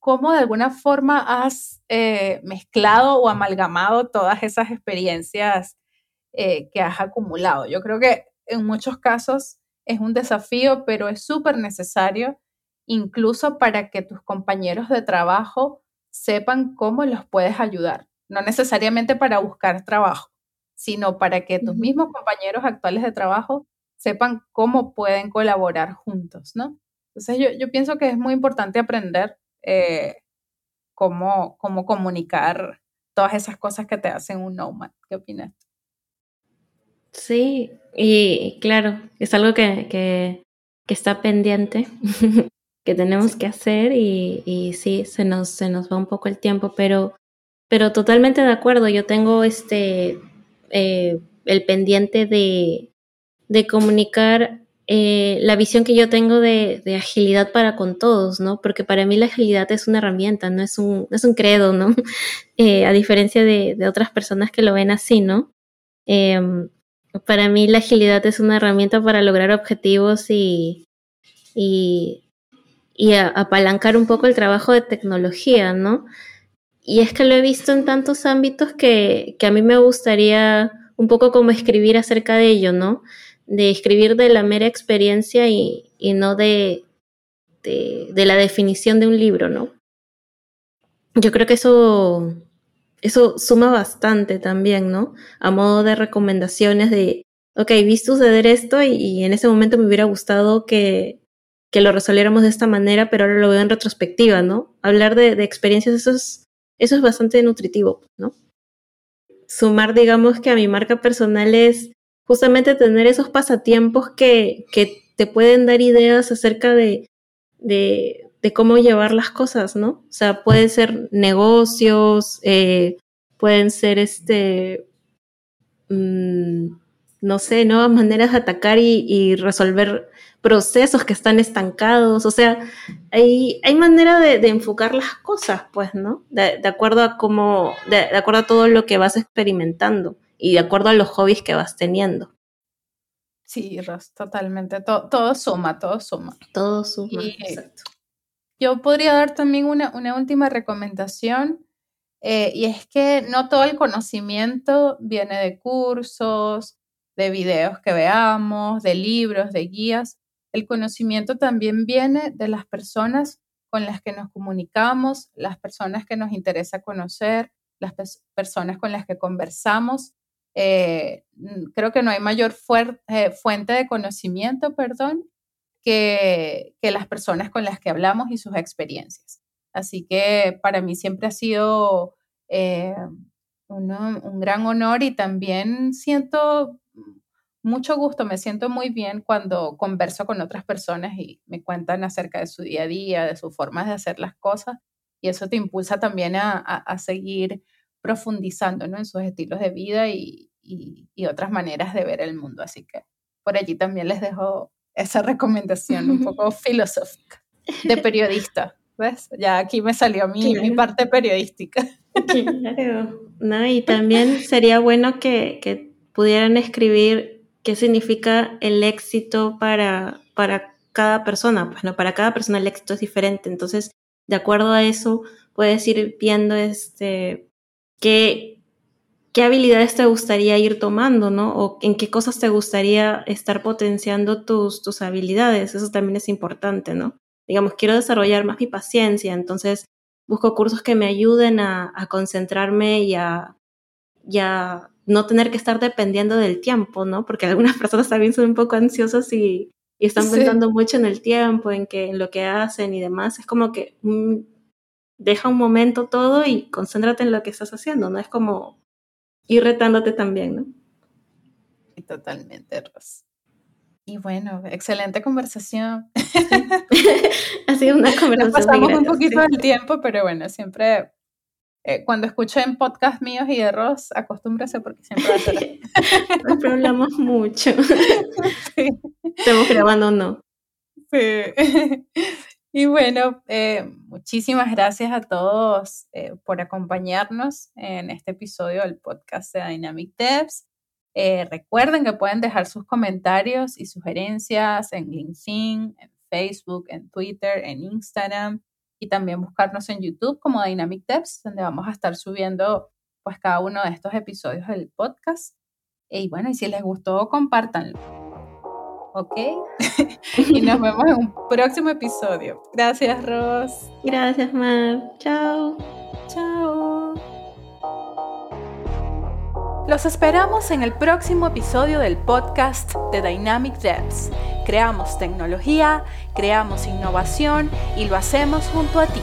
A: cómo de alguna forma has eh, mezclado o amalgamado todas esas experiencias eh, que has acumulado. Yo creo que en muchos casos es un desafío, pero es súper necesario incluso para que tus compañeros de trabajo sepan cómo los puedes ayudar. No necesariamente para buscar trabajo, sino para que tus mismos compañeros actuales de trabajo sepan cómo pueden colaborar juntos, ¿no? Entonces yo, pienso que es muy importante aprender eh, cómo, cómo comunicar todas esas cosas que te hacen un nomad. ¿Qué opinas?
B: Sí, y claro, es algo que, que, está pendiente, [LAUGHS] que tenemos que hacer y, y, sí, se nos, se nos va un poco el tiempo, pero, pero totalmente de acuerdo, yo tengo este, eh, el pendiente de, de comunicar eh, la visión que yo tengo de, agilidad para con todos, ¿no? Porque para mí la agilidad es una herramienta, no es un, es un credo, ¿no? [LAUGHS] Eh, a diferencia de, otras personas que lo ven así, ¿no? Em, para mí la agilidad es una herramienta para lograr objetivos y, y, apalancar un poco el trabajo de tecnología, ¿no? Y es que lo he visto en tantos ámbitos que, que a mí me gustaría un poco como escribir acerca de ello, ¿no? de escribir de la mera experiencia y, no de, de, la definición de un libro, ¿no? Yo creo que eso, eso suma bastante también, ¿no? A modo de recomendaciones de, ok, vi suceder esto y, en ese momento me hubiera gustado que, que, lo resolviéramos de esta manera, pero ahora lo veo en retrospectiva, ¿no? Hablar de, experiencias, eso es, eso es bastante nutritivo, ¿no? Sumar, digamos que a mi marca personal es justamente tener esos pasatiempos que, que te pueden dar ideas acerca de, de, de, cómo llevar las cosas, ¿no? O sea, pueden ser negocios, eh, pueden ser este, mm, no sé, nuevas maneras de atacar y, y, resolver procesos que están estancados. O sea, hay, hay manera de, de enfocar las cosas, pues, ¿no? De, de acuerdo a cómo, de, de acuerdo a todo lo que vas experimentando y de acuerdo a los hobbies que vas teniendo.
A: Sí, Ros, totalmente. Todo, todo suma, todo suma.
B: Todo suma, exacto.
A: Yo podría dar también una, una última recomendación, eh, y es que no todo el conocimiento viene de cursos, de videos que veamos, de libros, de guías. El conocimiento también viene de las personas con las que nos comunicamos, las personas que nos interesa conocer, las personas con las que conversamos eh, creo que no hay mayor eh, fuente de conocimiento, perdón, que, las personas con las que hablamos y sus experiencias. Así que para mí siempre ha sido eh, un gran honor y también siento mucho gusto, me siento muy bien cuando converso con otras personas y me cuentan acerca de su día a día, de sus formas de hacer las cosas, y eso te impulsa también a, seguir profundizando en sus estilos de vida y, y, otras maneras de ver el mundo. Así que por allí también les dejo esa recomendación un [LAUGHS] poco filosófica de periodista. ¿Ves? Ya aquí me salió mi, mi parte periodística.
B: Claro. No, y [LAUGHS] también sería bueno que, que pudieran escribir qué significa el éxito para, para cada persona. Pues no, para cada persona el éxito es diferente. Entonces, de acuerdo a eso, puedes ir viendo este qué, qué habilidades te gustaría ir tomando, ¿no? O en qué cosas te gustaría estar potenciando tus, tus habilidades. Eso también es importante, ¿no? Digamos, quiero desarrollar más mi paciencia, entonces busco cursos que me ayuden a, concentrarme y a, no tener que estar dependiendo del tiempo, ¿no? Porque algunas [LAUGHS] personas también son un poco ansiosas y, están pensando mucho en el tiempo, en, que, en lo que hacen y demás. Es como que deja un momento todo y concéntrate en lo que estás haciendo, ¿no? Es como ir retándote también, ¿no?
A: Totalmente, Ros. Y bueno, excelente conversación. [LAUGHS]
B: ha sido una [LAUGHS] conversación.
A: Nos pasamos un poquito del tiempo, pero bueno, siempre eh, cuando escuchen podcast míos y de Ross, acostúmbrase porque siempre va a ser
B: Siempre [LAUGHS] hablamos mucho. Sí. Estamos grabando no.
A: Sí. Y bueno, eh, muchísimas gracias a todos eh, por acompañarnos en este episodio del podcast de Dynamic Devs. Eh, recuerden que pueden dejar sus comentarios y sugerencias en LinkedIn, en Facebook, en Twitter, en Instagram y también buscarnos en YouTube como Dynamic Devs, donde vamos a estar subiendo pues cada uno de estos episodios del podcast. Y bueno, y si les gustó, compártanlo. ¿Ok? [LAUGHS] y nos vemos en un próximo episodio. Gracias, Ros.
B: Gracias, Mar. Chao.
A: Chao. Los esperamos en el próximo episodio del podcast de Dynamic Devs. Creamos tecnología, creamos innovación y lo hacemos junto a ti.